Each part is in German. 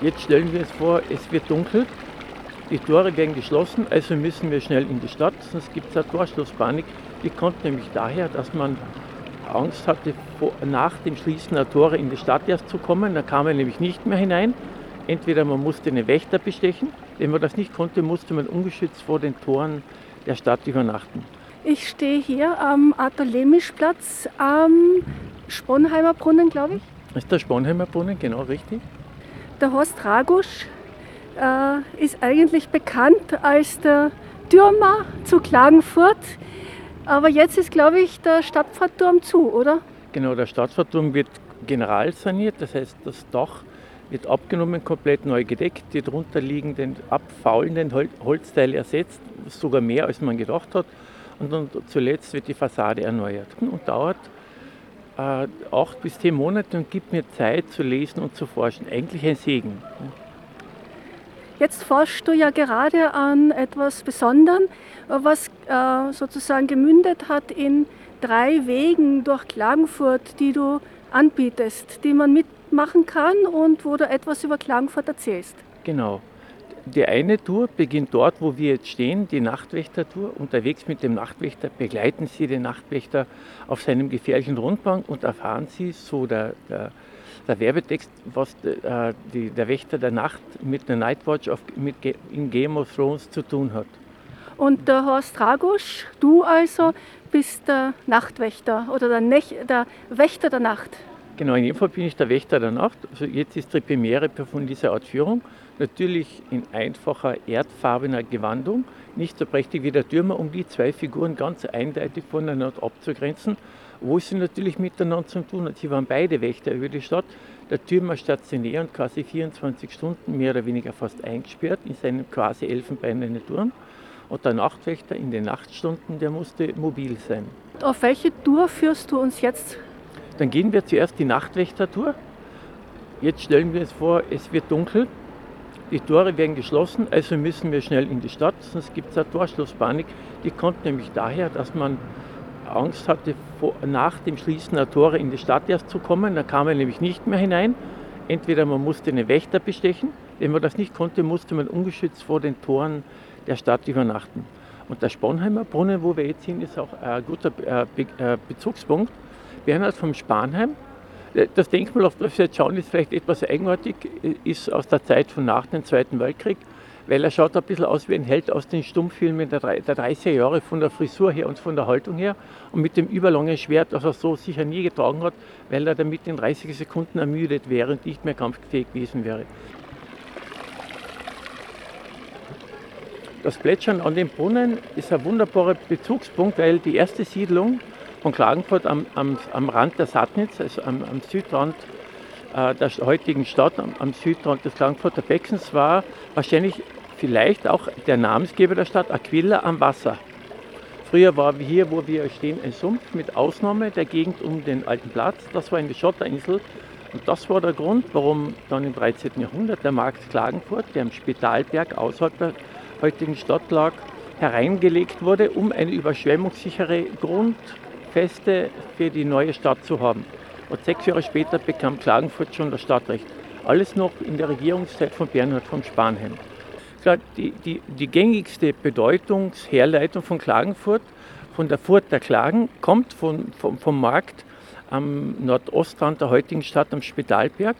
Jetzt stellen wir uns vor, es wird dunkel, die Tore werden geschlossen, also müssen wir schnell in die Stadt, sonst gibt es eine Torschlusspanik. Die kommt nämlich daher, dass man Angst hatte, nach dem Schließen der Tore in die Stadt erst zu kommen. Da kam man nämlich nicht mehr hinein. Entweder man musste einen Wächter bestechen, wenn man das nicht konnte, musste man ungeschützt vor den Toren der Stadt übernachten. Ich stehe hier am Arthur-Lemisch-Platz am Sponheimer Brunnen, glaube ich. Das ist der Sponheimer Brunnen, genau richtig. Der Horst Ragusch äh, ist eigentlich bekannt als der Türmer zu Klagenfurt. Aber jetzt ist, glaube ich, der Stadtfahrturm zu, oder? Genau, der Stadtfahrturm wird general saniert. Das heißt, das Dach wird abgenommen, komplett neu gedeckt. Die darunter liegenden abfaulenden Holzteile ersetzt, sogar mehr als man gedacht hat. Und dann zuletzt wird die Fassade erneuert und dauert äh, acht bis zehn Monate und gibt mir Zeit zu lesen und zu forschen. Eigentlich ein Segen. Jetzt forschst du ja gerade an etwas Besonderem, was äh, sozusagen gemündet hat in drei Wegen durch Klagenfurt, die du anbietest, die man mitmachen kann und wo du etwas über Klagenfurt erzählst. Genau. Die eine Tour beginnt dort, wo wir jetzt stehen, die Nachtwächter-Tour. Unterwegs mit dem Nachtwächter begleiten Sie den Nachtwächter auf seinem gefährlichen Rundgang und erfahren Sie, so der, der, der Werbetext, was äh, die, der Wächter der Nacht mit der Nightwatch auf, mit, in Game of Thrones zu tun hat. Und der Horst Ragusch, du also, bist der Nachtwächter oder der, Nech, der Wächter der Nacht. Genau, in jedem Fall bin ich der Wächter der Nacht. Also jetzt ist die Premiere von dieser Art Führung. Natürlich in einfacher erdfarbener Gewandung, nicht so prächtig wie der Türmer, um die zwei Figuren ganz eindeutig voneinander abzugrenzen, wo sie natürlich miteinander zu tun hat. Sie waren beide Wächter über die Stadt. Der Türmer stationär und quasi 24 Stunden mehr oder weniger fast eingesperrt in seinem quasi elfenbeinernen Turm. Und der Nachtwächter in den Nachtstunden, der musste mobil sein. Auf welche Tour führst du uns jetzt? Dann gehen wir zuerst die Nachtwächter-Tour. Jetzt stellen wir uns vor, es wird dunkel. Die Tore werden geschlossen, also müssen wir schnell in die Stadt, sonst gibt es eine Torschlusspanik. Die kommt nämlich daher, dass man Angst hatte, nach dem Schließen der Tore in die Stadt erst zu kommen. Da kam man nämlich nicht mehr hinein. Entweder man musste einen Wächter bestechen, wenn man das nicht konnte, musste man ungeschützt vor den Toren der Stadt übernachten. Und der Sponheimer Brunnen, wo wir jetzt sind, ist auch ein guter äh, äh, Bezugspunkt. Bernhard vom Spanheim das Denkmal, auf das wir jetzt schauen, ist vielleicht etwas eigenartig, ist aus der Zeit von nach dem Zweiten Weltkrieg, weil er schaut ein bisschen aus wie ein Held aus den Stummfilmen der 30er Jahre von der Frisur her und von der Haltung her und mit dem überlangen Schwert, das er so sicher nie getragen hat, weil er damit in 30 Sekunden ermüdet wäre und nicht mehr kampffähig gewesen wäre. Das Plätschern an dem Brunnen ist ein wunderbarer Bezugspunkt, weil die erste Siedlung von Klagenfurt am, am, am Rand der Sattnitz, also am, am Südrand äh, der heutigen Stadt, am, am, Südrand des Klagenfurter Beckens, war wahrscheinlich vielleicht auch der Namensgeber der Stadt, Aquila am Wasser. Früher war hier, wo wir stehen, ein Sumpf mit Ausnahme der Gegend um den alten Platz. Das war eine Schotterinsel. Und das war der Grund, warum dann im 13. Jahrhundert der Markt Klagenfurt, der am Spitalberg außerhalb der heutigen Stadt lag, hereingelegt wurde, um eine überschwemmungssichere Grund, Feste für die neue Stadt zu haben. Und sechs Jahre später bekam Klagenfurt schon das Stadtrecht. Alles noch in der Regierungszeit von Bernhard von Spanheim. Die, die, die gängigste Bedeutungsherleitung von Klagenfurt, von der Furt der Klagen, kommt von, vom, vom Markt am Nordostrand der heutigen Stadt am Spitalberg.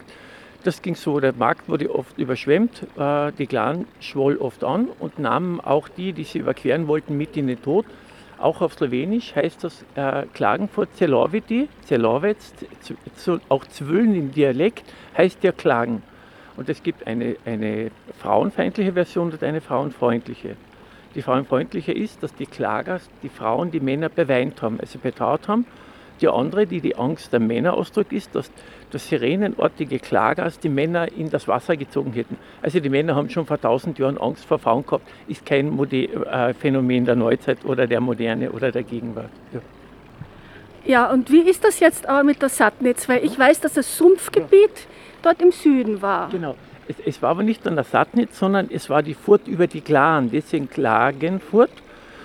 Das ging so, der Markt wurde oft überschwemmt, äh, die Klagen schwoll oft an und nahmen auch die, die sie überqueren wollten, mit in den Tod. Auch auf Slowenisch heißt das äh, Klagenfurt Celoviti, Celovec, auch Zwöln im Dialekt heißt ja Klagen. Und es gibt eine, eine frauenfeindliche Version und eine frauenfreundliche. Die frauenfreundliche ist, dass die Klager die Frauen die Männer beweint haben, also betraut haben. Die andere, die die Angst der Männer ausdrückt, ist, dass das sirenenartige Klagers die Männer in das Wasser gezogen hätten. Also die Männer haben schon vor tausend Jahren Angst vor Frauen gehabt, ist kein Mode äh, Phänomen der Neuzeit oder der Moderne oder der Gegenwart. Ja. Ja, und wie ist das jetzt aber mit der Sattnitz? Weil ich weiß, dass das Sumpfgebiet dort im Süden war. Genau. Es, es war aber nicht an der Sattnitz, sondern es war die Furt über die Klagen, deswegen Klagenfurt.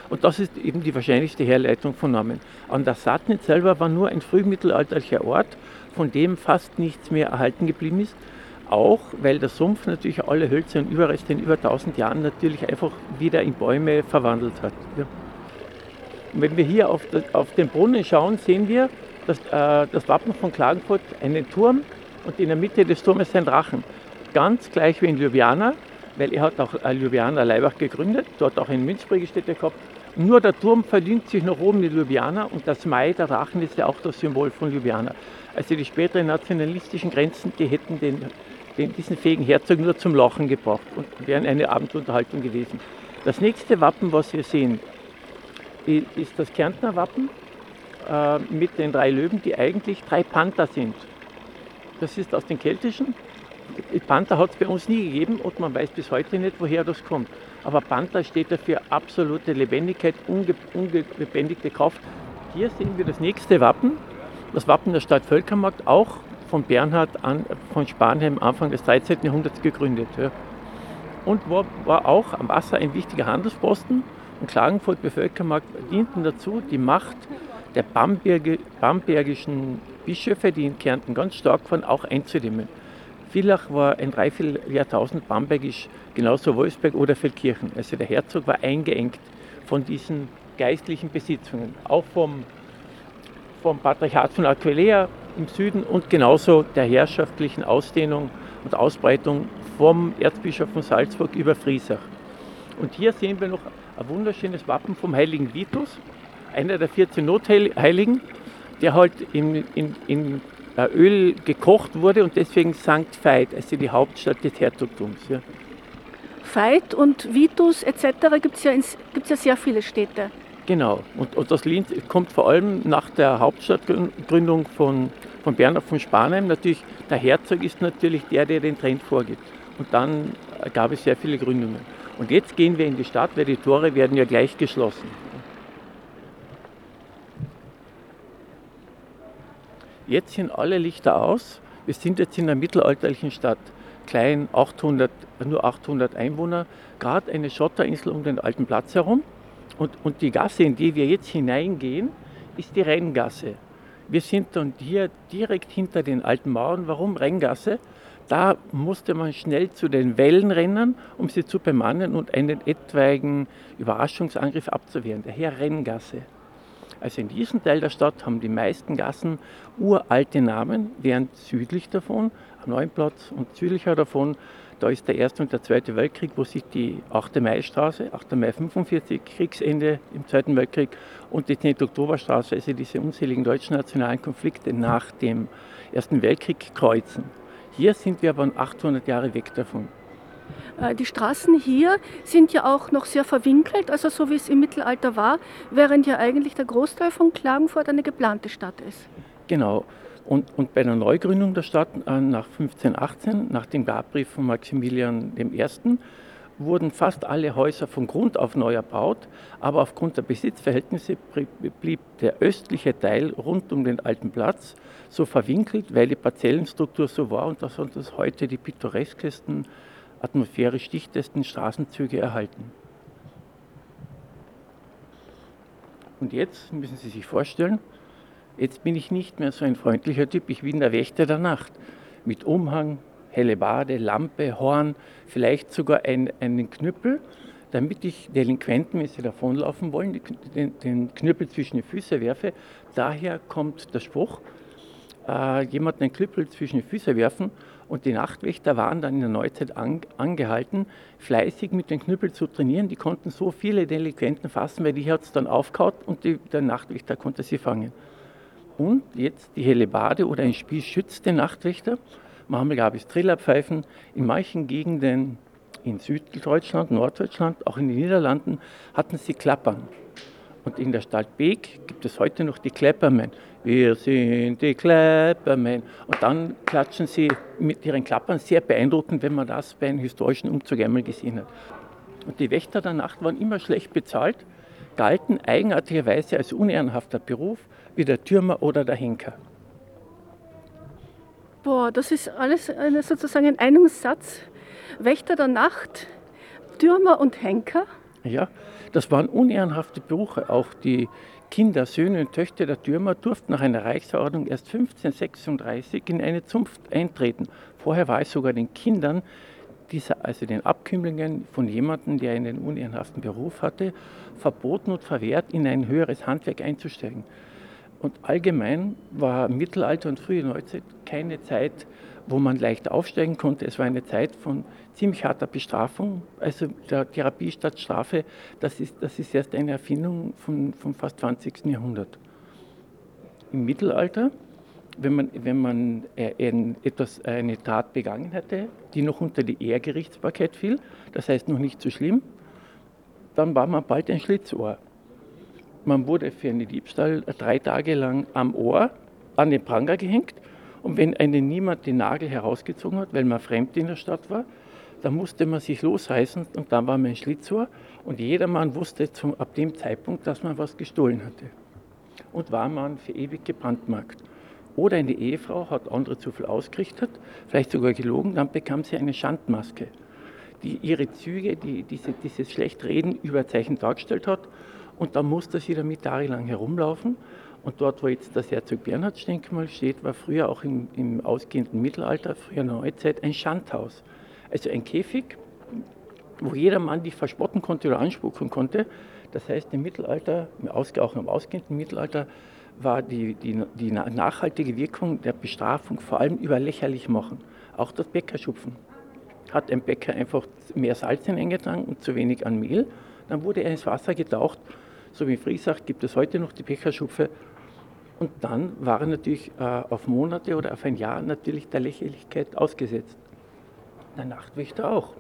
Und das ist eben die wahrscheinlichste Herleitung von Namen. An der Sattnitz selber war nur ein frühmittelalterlicher Ort, von dem fast nichts mehr erhalten geblieben ist. Auch weil der Sumpf natürlich alle Hölzer und Überreste in über 1000 Jahren natürlich einfach wieder in Bäume verwandelt hat. Ja. Wenn wir hier auf, auf, den Brunnen schauen, sehen wir dass, äh, das Wappen von Klagenfurt, einen Turm und in der Mitte des Turmes ein Drachen. Ganz gleich wie in Ljubljana, weil er hat auch äh, Ljubljana Leibach gegründet, dort auch eine Münzprägestätte gehabt. Nur der Turm verdient sich nach oben in Ljubljana und das Mai, der Drachen, ist ja auch das Symbol von Ljubljana. Also die späteren nationalistischen Grenzen, die hätten den, den, diesen fähigen Herzog nur zum Lachen gebracht und wären eine Abendunterhaltung gewesen. Das nächste Wappen, was wir sehen, ist das Kärntner Wappen äh, mit den drei Löwen, die eigentlich drei Panther sind. Das ist aus den Keltischen. Panther hat es bei uns nie gegeben und man weiß bis heute nicht, woher das kommt. Aber Panther steht dafür absolute Lebendigkeit, unge ungebändigte Kraft. Hier sehen wir das nächste Wappen, das Wappen der Stadt Völkermarkt, auch von Bernhard an, von Spanheim Anfang des 13. Jahrhunderts gegründet. Ja. Und war, war auch am Wasser ein wichtiger Handelsposten. Und Klagenfurt Bevölkermarkt dienten dazu, die Macht der Bamberge, bambergischen Bischöfe, die in Kärnten ganz stark waren, auch einzudämmen. Villach war ein Dreivierteljahrtausend bambergisch, genauso Wolfsberg oder Feldkirchen. Also der Herzog war eingeengt von diesen geistlichen Besitzungen, auch vom, vom Patriarchat von Aquileia im Süden und genauso der herrschaftlichen Ausdehnung und Ausbreitung vom Erzbischof von Salzburg über Friesach. Und hier sehen wir noch ein vunderschönes Wappen vom heiligen Vitus, einer der 14 Notheiligen, der halt in, in, in Öl gekocht wurde und deswegen St. Veit, also die Hauptstadt des Herzogtums. Ja. Veit und Vitus etc. gibt es ja, ja sehr viele Städte. Genau, und, und das Linz kommt vor allem nach der Hauptstadtgründung von, von Bernhard von Spanheim. Natürlich, der Herzog ist natürlich der, der den Trend vorgibt. Und dann gab es sehr viele Gründungen. Und jetzt gehen wir in die Stadt, weil die Tore werden ja gleich geschlossen. Jetzt sind alle Lichter aus. Wir sind jetzt in der mittelalterlichen Stadt. Klein, 800, nur 800 Einwohner. Gerade eine Schotterinsel um den alten Platz herum. Und, und die Gasse, in die wir jetzt hineingehen, ist die Renngasse. Wir sind dann hier direkt hinter den alten Mauern. Warum Renngasse? Da musste man schnell zu den Wellen rennen, um sie zu bemannen und einen etwaigen Überraschungsangriff abzuwehren. Daher Renngasse. Also in diesem Teil der Stadt haben die meisten Gassen uralte Namen, während südlich davon, am Neuen Platz und südlicher davon, da ist der Erste und der Zweite Weltkrieg, wo sich die 8. Mai-Straße, 8. Mai 45, Kriegsende im Zweiten Weltkrieg und die 10. Oktoberstraße, also diese unzähligen deutschen nationalen Konflikte nach dem Ersten Weltkrieg kreuzen. Hier sind wir aber 800 Jahre weg davon. Äh, die Straßen hier sind ja auch noch sehr verwinkelt, also so wie es im Mittelalter war, während ja eigentlich der Großteil von Klagenfurt eine geplante Stadt ist. Genau. Und, und bei der Neugründung der Stadt äh, nach 1518, nach dem Gabbrief von Maximilian I., wurden fast alle Häuser von Grund auf neu erbaut, aber aufgrund der Besitzverhältnisse blieb der östliche Teil rund um den alten Platz so verwinkelt, weil die Parzellenstruktur so war und das sind das heute die pittoreskesten atmosphärisch dichtesten Straßenzüge erhalten. Und jetzt müssen Sie sich vorstellen, jetzt bin ich nicht mehr so ein freundlicher Typ, ich bin der Wächter der Nacht. Mit Umhang, helle Bade, Lampe, Horn, vielleicht sogar ein, einen Knüppel, damit ich Delinquenten, wenn sie davonlaufen wollen, den, den Knüppel zwischen die Füße werfe. Daher kommt der Spruch, äh, jemanden einen Knüppel zwischen die Füße werfen und die Nachtwächter waren dann in der Neuzeit an, angehalten, fleißig mit den Knüppel zu trainieren. Die konnten so viele Delinquenten fassen, weil die hat es dann aufgehaut und die, der Nachtwächter konnte sie fangen. Und jetzt die helle Bade oder ein Spiel schützt den Nachtwächter. Manchmal gab es Trillerpfeifen. In manchen Gegenden in Süddeutschland, Norddeutschland, auch in den Niederlanden hatten sie Klappern. Und in der Stadt Beek gibt es heute noch die Kleppermen. Wir sind die Kleppermen. Und dann klatschen sie mit ihren Klappern sehr beeindruckend, wenn man das bei einem historischen Umzug einmal gesehen hat. Und die Wächter der Nacht waren immer schlecht bezahlt, galten eigenartigerweise als unehrenhafter Beruf wie der Türmer oder der Henker. Boah, das ist alles sozusagen in einem Satz. Wächter der Nacht, Türmer und Henker. Ja, das waren unehrenhafte Berufe. Auch die Kinder, Söhne und Töchter der Türmer durften nach einer Reichsverordnung erst 1536 in eine Zunft eintreten. Vorher war es sogar den Kindern, dieser, also den Abkömmlingen von jemandem, der einen unehrenhaften Beruf hatte, verboten und verwehrt, in ein höheres Handwerk einzusteigen. Und allgemein war Mittelalter und frühe Neuzeit keine Zeit, wo man leicht aufsteigen konnte. Es war eine Zeit von ziemlich harter Bestrafung, also der Therapie statt Strafe. Das ist, das ist erst eine Erfindung vom, vom fast 20. Jahrhundert. Im Mittelalter, wenn man, wenn man äh, etwas, eine Tat begangen hätte, die noch unter die Ehrgerichtsbarkeit fiel, das heißt noch nicht so schlimm, dann war man bald ein Schlitzohr. Man wurde für einen Diebstahl drei Tage lang am Ohr an den Pranger gehängt. Und wenn einen niemand den Nagel herausgezogen hat, weil man fremd in der Stadt war, dann musste man sich losreißen und dann war man ein Schlitzohr. Und jedermann wusste zum, ab dem Zeitpunkt, dass man was gestohlen hatte. Und war man für ewig gebrandmarkt. Oder eine Ehefrau hat andere zu viel ausgerichtet, vielleicht sogar gelogen, dann bekam sie eine Schandmaske, die ihre Züge, die diese, dieses Schlechtreden überzeichnet dargestellt hat und dann musste sie damit tagelang herumlaufen. Und dort, wo jetzt das Herzog Bernhardstenkmal steht, war früher auch im, im ausgehenden Mittelalter, früher Neuzeit, ein Schandhaus. Also ein Käfig, wo jeder Mann dich verspotten konnte oder anspucken konnte. Das heißt, im Mittelalter, auch im ausgehenden Mittelalter, war die, die, die nachhaltige Wirkung der Bestrafung vor allem über lächerlich machen. Auch das Bäckerschupfen. Hat ein Bäcker einfach mehr Salz hineingetragen und zu wenig an Mehl, dann wurde er ins Wasser getaucht so wie Friesach gibt es heute noch die Becherschupfe. Und dann war er natürlich äh, auf Monate oder auf ein Jahr natürlich der Lächerlichkeit ausgesetzt. Der Nachtwächter auch.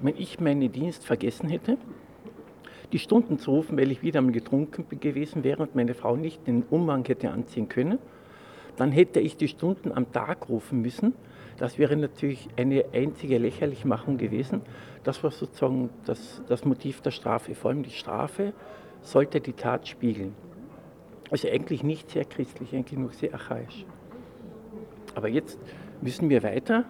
Wenn ich meinen Dienst vergessen hätte, die Stunden zu rufen, weil ich wieder einmal getrunken gewesen wäre und meine Frau nicht den Umhang hätte anziehen können, dann hätte ich die Stunden am Tag rufen müssen. Das wäre natürlich eine einzige Lächerlichmachung gewesen. Das war sozusagen das, das Motiv der Strafe, vor allem die Strafe sollte die Tat spiegeln. Also eigentlich nicht sehr christlich, eigentlich nur sehr archaisch. Aber jetzt müssen wir weiter.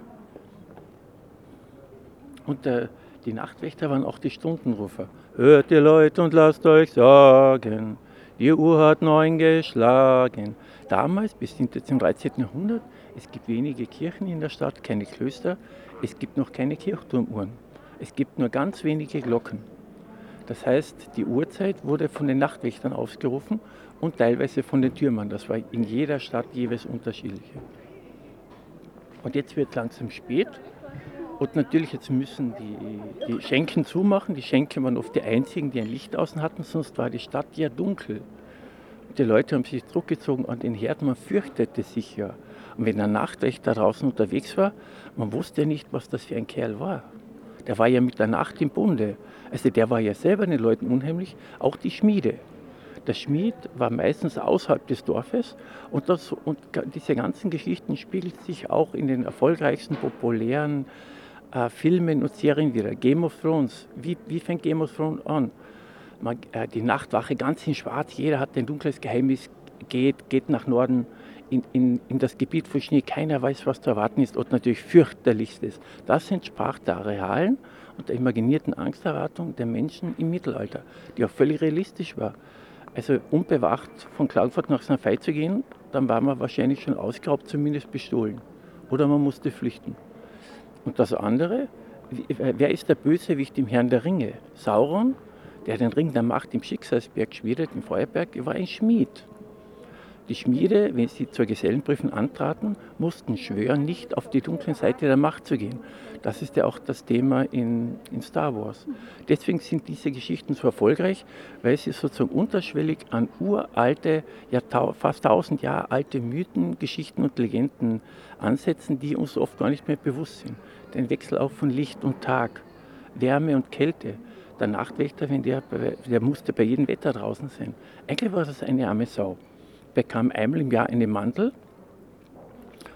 Und der, die Nachtwächter waren auch die Stundenrufer. Hört ihr Leute und lasst euch sagen, die Uhr hat neun geschlagen. Damals, bis zum 13. Jahrhundert, es gibt wenige Kirchen in der Stadt, keine Klöster, es gibt noch keine Kirchturmuhren. Es gibt nur ganz wenige Glocken. Das heißt, die Uhrzeit wurde von den Nachtwächtern ausgerufen und teilweise von den Türmern. Das war in jeder Stadt jeweils unterschiedlich. Und jetzt wird langsam spät. Und natürlich, jetzt müssen die, die Schenken zumachen. Die Schenken waren oft die einzigen, die ein Licht außen hatten, sonst war die Stadt ja dunkel. Die Leute haben sich zurückgezogen an den Herd, man fürchtete sich ja. Und wenn ein Nachtwächter draußen unterwegs war, man wusste ja nicht, was das für ein Kerl war. Der war ja mit der Nacht im Bunde. Also der war ja selber den Leuten unheimlich, auch die Schmiede. Der Schmied war meistens außerhalb des Dorfes und, das, und diese ganzen Geschichten spiegeln sich auch in den erfolgreichsten populären äh, Filmen und Serien wieder. Game of Thrones, wie, wie fängt Game of Thrones an? Man, äh, die Nachtwache ganz in schwarz, jeder hat ein dunkles Geheimnis, geht, geht nach Norden in, in, in das Gebiet von Schnee, keiner weiß, was zu erwarten ist und natürlich fürchterlichstes. Das entsprach der realen und der imaginierten Angsterwartung der Menschen im Mittelalter, die auch völlig realistisch war. Also unbewacht von Klagenfurt nach St. Veit zu gehen, dann war man wahrscheinlich schon ausgeraubt, zumindest bestohlen. Oder man musste flüchten. Und das andere, wer ist der Bösewicht im Herrn der Ringe? Sauron, der den Ring der Macht im Schicksalsberg schmiedet, im Feuerberg, war ein Schmied. Die Schmiede, wenn sie zur Gesellenprüfung antraten, mussten schwören, nicht auf die dunkle Seite der Macht zu gehen. Das ist ja auch das Thema in, in Star Wars. Deswegen sind diese Geschichten so erfolgreich, weil sie sozusagen unterschwellig an uralte, ja fast tausend Jahre alte Mythen, Geschichten und Legenden ansetzen, die uns oft gar nicht mehr bewusst sind. Den Wechsel auch von Licht und Tag, Wärme und Kälte. Der Nachtwächter, wenn der, der musste bei jedem Wetter draußen sein. Eigentlich war das eine arme Sau. Bekam einmal im Jahr einen Mantel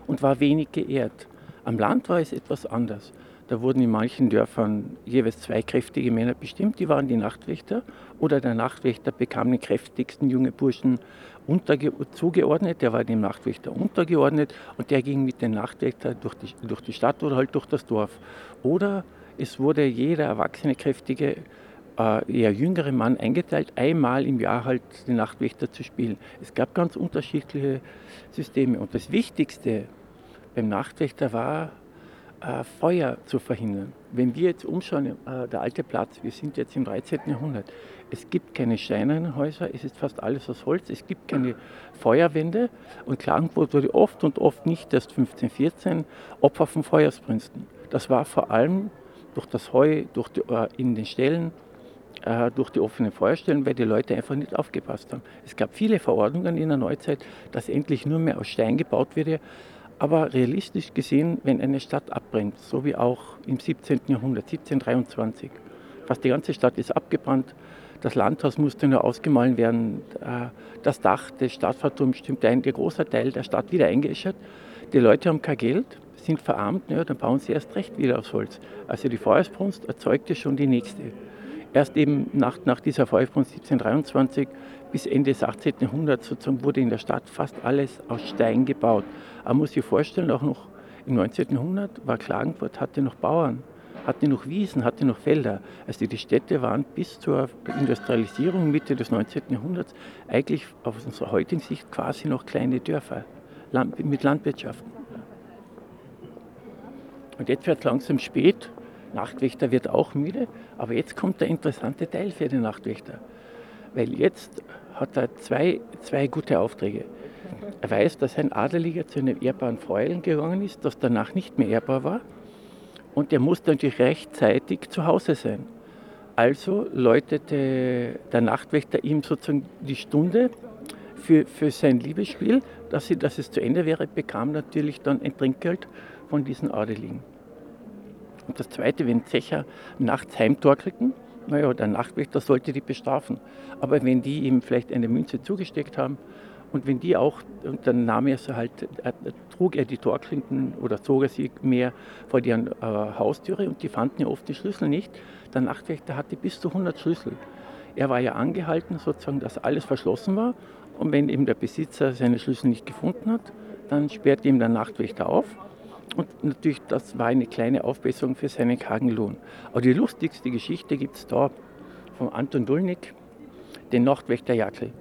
und war wenig geehrt. Am Land war es etwas anders. Da wurden in manchen Dörfern jeweils zwei kräftige Männer bestimmt, die waren die Nachtwächter. Oder der Nachtwächter bekam den kräftigsten jungen Burschen zugeordnet, der war dem Nachtwächter untergeordnet und der ging mit dem Nachtwächter durch die, durch die Stadt oder halt durch das Dorf. Oder es wurde jeder erwachsene, kräftige, äh, eher jüngere Mann eingeteilt, einmal im Jahr halt den Nachtwächter zu spielen. Es gab ganz unterschiedliche Systeme. Und das Wichtigste beim Nachtwächter war, äh, Feuer zu verhindern. Wenn wir jetzt umschauen, äh, der alte Platz, wir sind jetzt im 13. Jahrhundert, es gibt keine steinernen es ist fast alles aus Holz, es gibt keine Feuerwände und Klagenfurt wurde oft und oft nicht erst 1514 Opfer von Feuersbrünsten. Das war vor allem durch das Heu, durch die, äh, in den Ställen, äh, durch die offenen Feuerstellen, weil die Leute einfach nicht aufgepasst haben. Es gab viele Verordnungen in der Neuzeit, dass endlich nur mehr aus Stein gebaut würde. Aber realistisch gesehen, wenn eine Stadt abbrennt, so wie auch im 17. Jahrhundert, 1723, fast die ganze Stadt ist abgebrannt, das Landhaus musste nur ausgemahlen werden, äh, das Dach des Stadtverturms stimmt ein, der große Teil der Stadt wieder eingeäschert. Die Leute haben kein Geld, sind verarmt, ja, dann bauen sie erst recht wieder aufs Holz. Also die Feuersbrunst erzeugte schon die nächste. Erst eben nach, nach dieser Feuersbrunst 1723 bis Ende des 18. Jahrhunderts sozusagen wurde in der Stadt fast alles aus Stein gebaut. Man muss sich vorstellen, auch noch im 19. Jahrhundert war Klagenfurt, hatte noch Bauern, hatte noch Wiesen, hatte noch Felder. Also die Städte waren bis zur Industrialisierung Mitte des 19. Jahrhunderts eigentlich aus unserer heutigen Sicht quasi noch kleine Dörfer mit Landwirtschaften. Und jetzt wird es langsam spät. Nachtwächter wird auch müde, aber jetzt kommt der interessante Teil für den Nachtwächter. Weil jetzt hat er zwei, zwei gute Aufträge. Er weiß, dass ein Adeliger zu einem ehrbaren Fräulein gegangen ist, das danach nicht mehr ehrbar war. Und er muss natürlich rechtzeitig zu Hause sein. Also läutete der Nachtwächter ihm sozusagen die Stunde für, für sein Liebesspiel, dass, sie, dass es zu Ende wäre, bekam natürlich dann ein Trinkgeld von diesen Adeligen. Und das Zweite, wenn Zecher nachts heimtorkelten, naja, der Nachtwächter sollte die bestrafen. Aber wenn die ihm vielleicht eine Münze zugesteckt haben und wenn die auch, und dann nahm er sie halt, er, trug er die Torklinken oder zog er sie mehr vor deren äh, Haustüre und die fanden ja oft die Schlüssel nicht. Der Nachtwächter hatte bis zu 100 Schlüssel. Er war ja angehalten, sozusagen, dass alles verschlossen war. Und wenn eben der Besitzer seine Schlüssel nicht gefunden hat, dann sperrte ihm der Nachtwächter auf und natürlich, das war eine kleine Aufbesserung für seinen kargen Lohn. Aber die lustigste Geschichte gibt es da von Anton Dulnik, den Nachtwächter Jackel.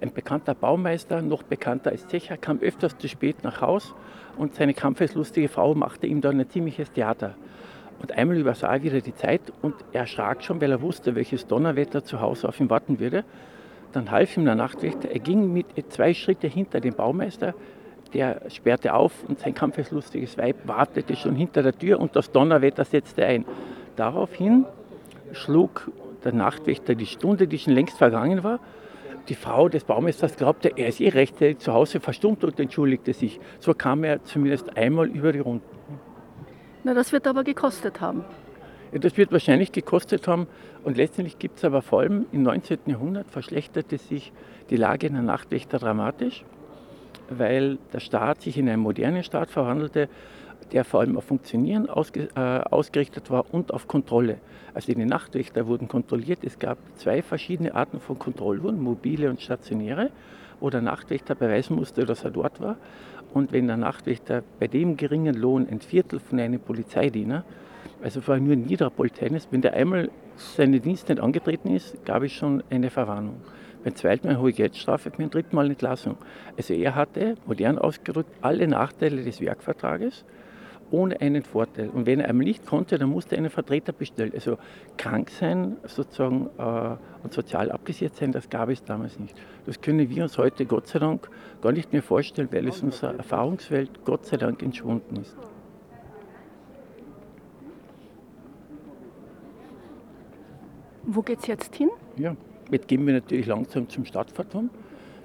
Ein bekannter Baumeister, noch bekannter als Zecher, kam öfters zu spät nach Haus und seine kampfeslustige Frau machte ihm dann ein ziemliches Theater. Und einmal übersah er wieder die Zeit und er erschrak schon, weil er wusste, welches Donnerwetter zu Hause auf ihn warten würde. Dann half ihm der Nachtwächter. Er ging mit zwei Schritte hinter dem Baumeister, der sperrte auf und sein kampfeslustiges Weib wartete schon hinter der Tür und das Donnerwetter setzte ein. Daraufhin schlug der Nachtwächter die Stunde, die schon längst vergangen war. Die Frau des Baumeisters glaubte, er ist eh rechtzeitig zu Hause verstummt und entschuldigte sich. So kam er zumindest einmal über die Runden. Na, das wird aber gekostet haben. Ja, das wird wahrscheinlich gekostet haben. Und letztendlich gibt es aber vor allem im 19. Jahrhundert verschlechterte sich die Lage der Nachtwächter dramatisch weil der Staat sich in einen modernen Staat verwandelte, der vor allem auf Funktionieren ausge, äh, ausgerichtet war und auf Kontrolle. Also die Nachtwächter wurden kontrolliert. Es gab zwei verschiedene Arten von Kontrolluhren, mobile und stationäre, wo der Nachtwächter beweisen musste, dass er dort war. Und wenn der Nachtwächter bei dem geringen Lohn ein Viertel von einem Polizeidiener, also vor allem nur ein niederer Polizeidienst, wenn der einmal seinen Dienst nicht angetreten ist, gab es schon eine Verwarnung. Beim zweiten Mal hohe Geldstrafe, beim dritten Mal Entlassung. Also er hatte, modern ausgedrückt, alle Nachteile des Werkvertrages ohne einen Vorteil. Und wenn er einmal nicht konnte, dann musste er einen Vertreter bestellen. Also krank sein sozusagen äh, und sozial abgesichert sein, das gab es damals nicht. Das können wir uns heute Gott sei Dank gar nicht mehr vorstellen, weil es unserer Erfahrungswelt Gott sei Dank entschwunden ist. Wo geht es jetzt hin? Ja. Jetzt gehen wir natürlich langsam zum Stadtverturm.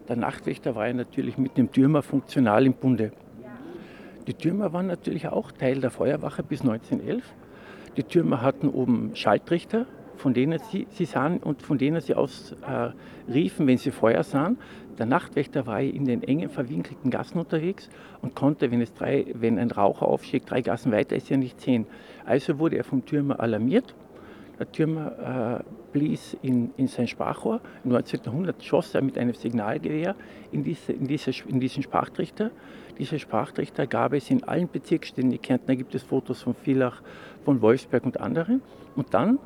Der Nachtwächter war ja natürlich mit dem Türmer funktional im Bunde. Die Türmer waren natürlich auch Teil der Feuerwache bis 1911. Die Türmer hatten oben Schaltrichter von denen sie, sie sahen und von denen sie aus äh, riefen, wenn sie Feuer sahen. Der Nachtwächter war in den engen, verwinkelten Gassen unterwegs und konnte, wenn, es drei, wenn ein Raucher aufstieg, drei Gassen weiter ist ja nicht sehen. Also wurde er vom Türmer alarmiert. Der Türmer äh, blies in, in sein Sprachrohr. 1900 schoss er mit einem Signalgewehr in, diese, in, diese, in diesen Sprachtrichter. Diese Sprachtrichter gab es in allen Bezirksstädten. In Kärnten gibt es Fotos von Villach, von Wolfsberg und anderen. Und dann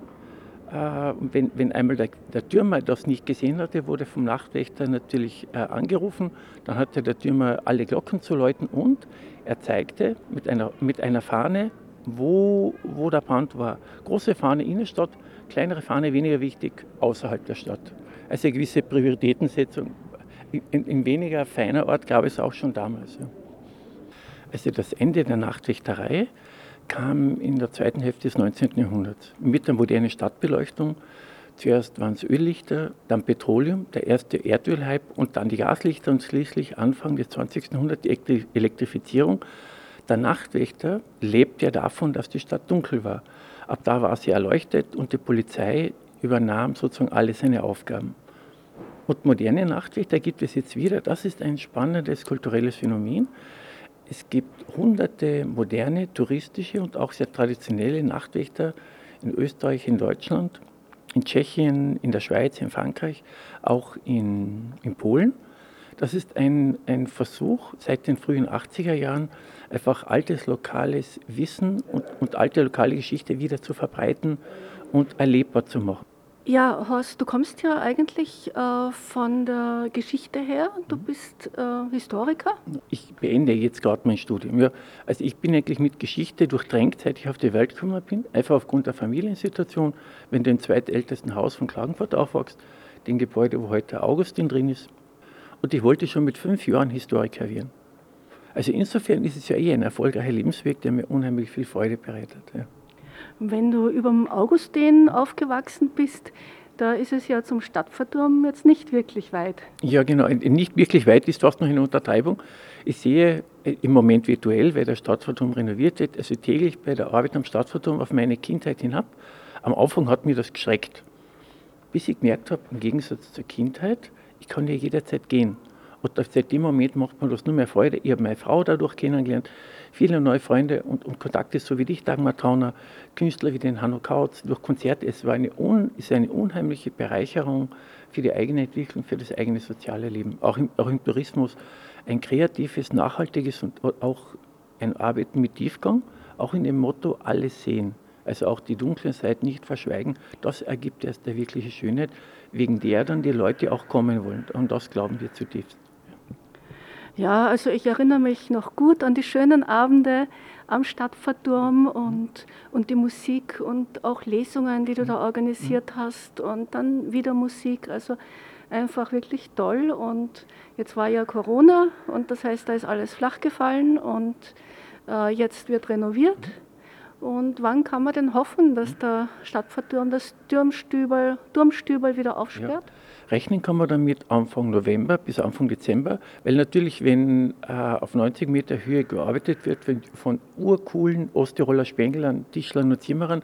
äh, wenn, wenn, einmal der, der, Türmer das nicht gesehen hatte, wurde vom Nachtwächter natürlich äh, angerufen. Dann hatte der Türmer alle Glocken zu läuten und er zeigte mit einer, mit einer Fahne, wo, wo der Brand war. Große Fahne Innenstadt, kleinere Fahne weniger wichtig außerhalb der Stadt. Also eine gewisse Prioritätensetzung. In, in weniger feiner Ort gab es auch schon damals. Ja. Also das Ende der Nachtwächterei kam in der zweiten Hälfte des 19. Jahrhunderts mit der modernen Stadtbeleuchtung. Zuerst waren es Öllichter, dann Petroleum, der erste Erdölhype und dann die Gaslichter und schließlich Anfang des 20. Jahrhunderts die Elektrifizierung. Der Nachtwächter lebt ja davon, dass die Stadt dunkel war. Ab da war sie erleuchtet und die Polizei übernahm sozusagen alle seine Aufgaben. Und moderne Nachtwächter gibt es jetzt wieder. Das ist ein spannendes kulturelles Phänomen. Es gibt hunderte moderne, touristische und auch sehr traditionelle Nachtwächter in Österreich, in Deutschland, in Tschechien, in der Schweiz, in Frankreich, auch in, in Polen. Das ist ein, ein Versuch seit den frühen 80er Jahren, einfach altes lokales Wissen und, und alte lokale Geschichte wieder zu verbreiten und erlebbar zu machen. Ja, Horst, du kommst ja eigentlich äh, von der Geschichte her. Du mhm. bist äh, Historiker. Ich beende jetzt gerade mein Studium. Ja, also ich bin eigentlich mit Geschichte durchdrängt, seit ich auf die Welt gekommen bin. Einfach aufgrund der Familiensituation. Wenn du im zweitältesten Haus von Klagenfurt aufwachst, dem Gebäude, wo heute Augustin drin ist. Und ich wollte schon mit fünf Jahren Historiker werden. Also insofern ist es ja eh ein erfolgreicher Lebensweg, der mir unheimlich viel Freude bereitet. Ja. Wenn du über dem Augustin aufgewachsen bist, da ist es ja zum Stadtverturm jetzt nicht wirklich weit. Ja, genau. Nicht wirklich weit ist fast noch eine Untertreibung. Ich sehe äh, im Moment virtuell, weil der Stadtverturm renoviert wird, also täglich bei der Arbeit am Stadtverturm auf meine Kindheit hinab. Am Anfang hat mir das geschreckt, bis ich gemerkt habe, im Gegensatz zur Kindheit, ich kann ja jederzeit gehen. Und seit dem Moment macht man das nur mehr Freude. Ich habe meine Frau dadurch kennengelernt, viele neue Freunde und, und Kontakte, so wie dich, Dagmar Trauner, Künstler wie den Hanno Kautz, durch Konzerte. Es war eine, un, ist eine unheimliche Bereicherung für die eigene Entwicklung, für das eigene soziale Leben. Auch im, auch im Tourismus ein kreatives, nachhaltiges und auch ein Arbeiten mit Tiefgang, auch in dem Motto alles sehen. Also auch die dunklen Seiten nicht verschweigen. Das ergibt erst der wirkliche Schönheit, wegen der dann die Leute auch kommen wollen. Und das glauben wir zutiefst. Ja, also ich erinnere mich noch gut an die schönen Abende am Stadtverturm und, und die Musik und auch Lesungen, die du da organisiert hast und dann wieder Musik. Also einfach wirklich toll. Und jetzt war ja Corona und das heißt, da ist alles flach gefallen und äh, jetzt wird renoviert. Und wann kann man denn hoffen, dass der Stadtverturm das Turmstübel, Turmstübel wieder aufsperrt? Ja. Rechnen kann man damit Anfang November bis Anfang Dezember, weil natürlich, wenn äh, auf 90 Meter Höhe gearbeitet wird, von urcoolen Osttiroler Spenglern, Tischlern und Zimmerern,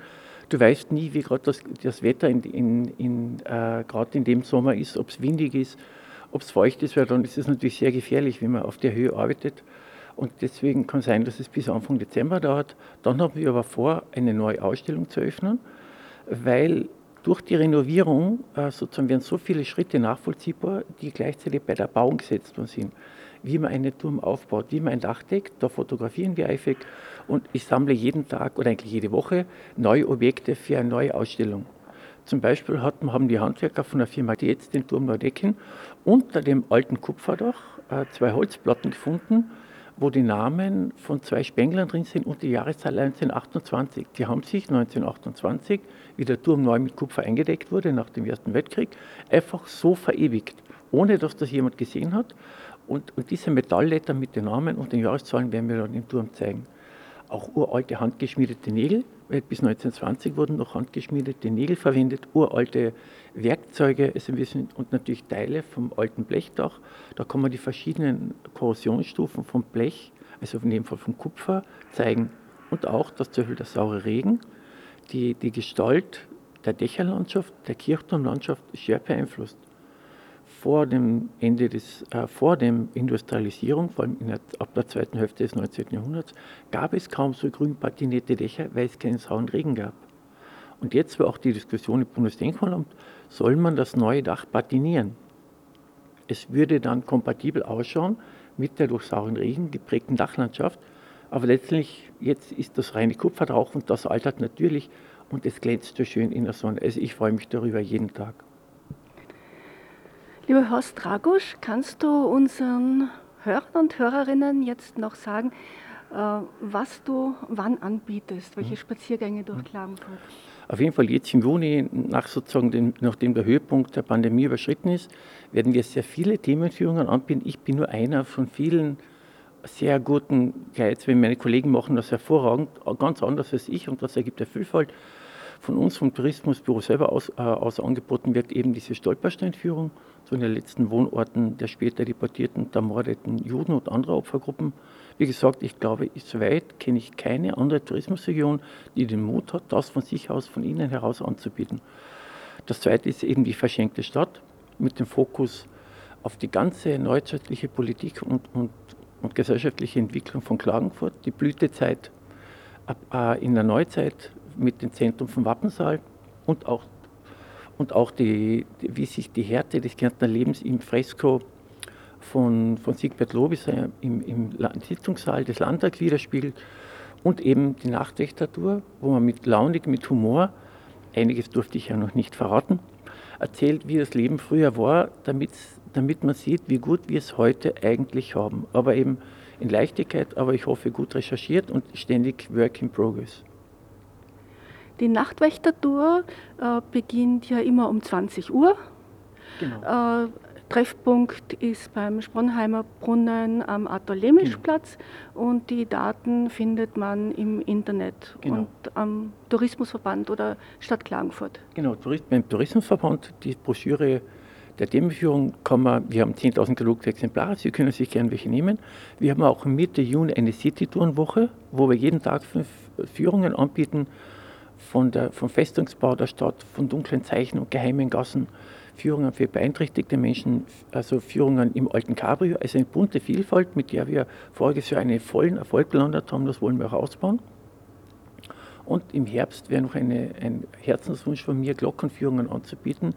du weißt nie, wie gerade das, das, Wetter in, in, in, äh, gerade in dem Sommer ist, ob es windig ist, ob es feucht ist, weil dann ist es natürlich sehr gefährlich, wenn man auf der Höhe arbeitet. Und deswegen kann es sein, dass es bis Anfang Dezember dauert. Dann haben wir aber vor, eine neue Ausstellung zu öffnen, weil durch die Renovierung äh, sozusagen werden so viele Schritte nachvollziehbar, die gleichzeitig bei der Bauung gesetzt worden sind. Wie man einen Turm aufbaut, wie man ein Dach deckt, da fotografieren wir eifrig und ich sammle jeden Tag oder eigentlich jede Woche neue Objekte für eine neue Ausstellung. Zum Beispiel hatten, haben die Handwerker von der Firma die jetzt den Turm neu decken unter dem alten Kupferdach äh, zwei Holzplatten gefunden, wo die Namen von zwei Spenglern drin sind und die Jahreszahl 1928. Die haben sich 1928, wie der Turm neu mit Kupfer eingedeckt wurde nach dem Ersten Weltkrieg, einfach so verewigt, ohne dass das jemand gesehen hat. Und, und diese Metallletter mit den Namen und den Jahreszahlen werden wir dann im Turm zeigen. Auch uralte handgeschmiedete Nägel, bis 1920 wurden noch handgeschmiedete Nägel verwendet, uralte Werkzeuge also wir sind, und natürlich Teile vom alten Blechdach. Da kann man die verschiedenen Korrosionsstufen vom Blech, also in dem Fall vom Kupfer, zeigen. Und auch, dass zum Beispiel der saure Regen die, die Gestalt der Dächerlandschaft, der Kirchturmlandschaft schwer beeinflusst. Vor dem Ende des, äh, vor dem Industrialisierung, vor allem der, ab der zweiten Hälfte des 19. Jahrhunderts, gab es kaum so grün patinierte Dächer, weil es keinen sauen Regen gab. Und jetzt war auch die Diskussion im Bundesdenkmalamt, soll man das neue Dach patinieren? Es würde dann kompatibel ausschauen mit der durch sauren Regen geprägten Dachlandschaft, aber letztlich, jetzt ist das reine Kupfer drauf und das altert natürlich und es glänzt so schön in der Sonne. Also ich freue mich darüber jeden Tag. Lieber Horst Dragusch, kannst du unseren Hörern und Hörerinnen jetzt noch sagen, äh, was du wann anbietest, welche mhm. Spaziergänge durch Klagenfurt? Auf jeden Fall jetzt im Juni, nach sozusagen den, nachdem der Höhepunkt der Pandemie überschritten ist, werden wir sehr viele Themenführungen anbieten. Ich bin nur einer von vielen sehr guten Guides, wenn meine Kollegen machen das hervorragend, ganz anders als ich und das ergibt eine Vielfalt. Von uns vom Tourismusbüro selber aus, äh, aus angeboten wird eben diese Stolpersteinführung zu den letzten Wohnorten der später deportierten, ermordeten Juden und anderer Opfergruppen. Wie gesagt, ich glaube, soweit kenne ich keine andere Tourismusregion, die den Mut hat, das von sich aus, von innen heraus anzubieten. Das zweite ist eben die verschenkte Stadt mit dem Fokus auf die ganze neuzeitliche Politik und, und und gesellschaftliche Entwicklung von Klagenfurt, die Blütezeit äh, in der Neuzeit mit dem Zentrum vom Wappensaal und auch, und auch die, wie sich die Härte des Kärntner Lebens im Fresko von, von Siegbert Lobis äh, im, im Sitzungssaal des Landtags widerspiegelt und eben die Nachtwächtertour, wo man mit launig, mit Humor, einiges durfte ich ja noch nicht verraten, erzählt, wie das Leben früher war, damit damit man sieht, wie gut wir es heute eigentlich haben. Aber eben in Leichtigkeit, aber ich hoffe gut recherchiert und ständig Work in Progress. Die Nachtwächtertour äh, beginnt ja immer um 20 Uhr. Genau. Äh, Treffpunkt ist beim Spronheimer Brunnen am Arthur-Lemisch-Platz genau. und die Daten findet man im Internet genau. und am Tourismusverband oder Stadt Klagenfurt. Genau, beim Tourismusverband, die Broschüre der Themenführung kann man, wir haben 10.000 gedruckte Exemplare, Sie können sich gerne welche nehmen. Wir haben auch Mitte Juni eine City-Tourenwoche, wo wir jeden Tag fünf Führungen anbieten von der, vom Festungsbau der Stadt, von dunklen Zeichen und geheimen Gassen, Führungen für beeinträchtigte Menschen, also Führungen im alten Cabrio, also eine bunte Vielfalt, mit der wir voriges Jahr einen vollen Erfolg gelandet haben, das wollen wir auch ausbauen. Und im Herbst wäre noch eine, ein Herzenswunsch von mir, Glockenführungen anzubieten,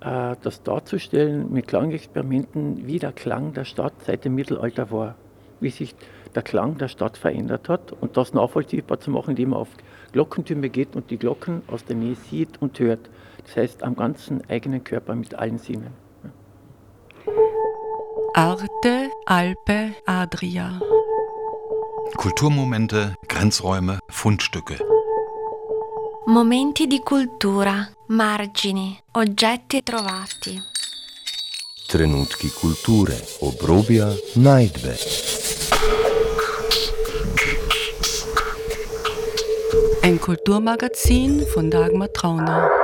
äh, das darzustellen mit Klangexperimenten, wie der Klang der Stadt seit dem Mittelalter war, wie sich der Klang der Stadt verändert hat und das nachvollziehbar zu machen, indem man auf Glockentürme geht und die Glocken aus der Nähe sieht und hört. Das heißt, am ganzen eigenen Körper mit allen Sinnen. Arte, Alpe, Adria. Kulturmomente, Grenzräume, Fundstücke. Momenti di cultura, margini, oggetti trovati. Trenutki kulture, obrobja, najdbe. Ein Kulturmagazin von Dagmar Trauner.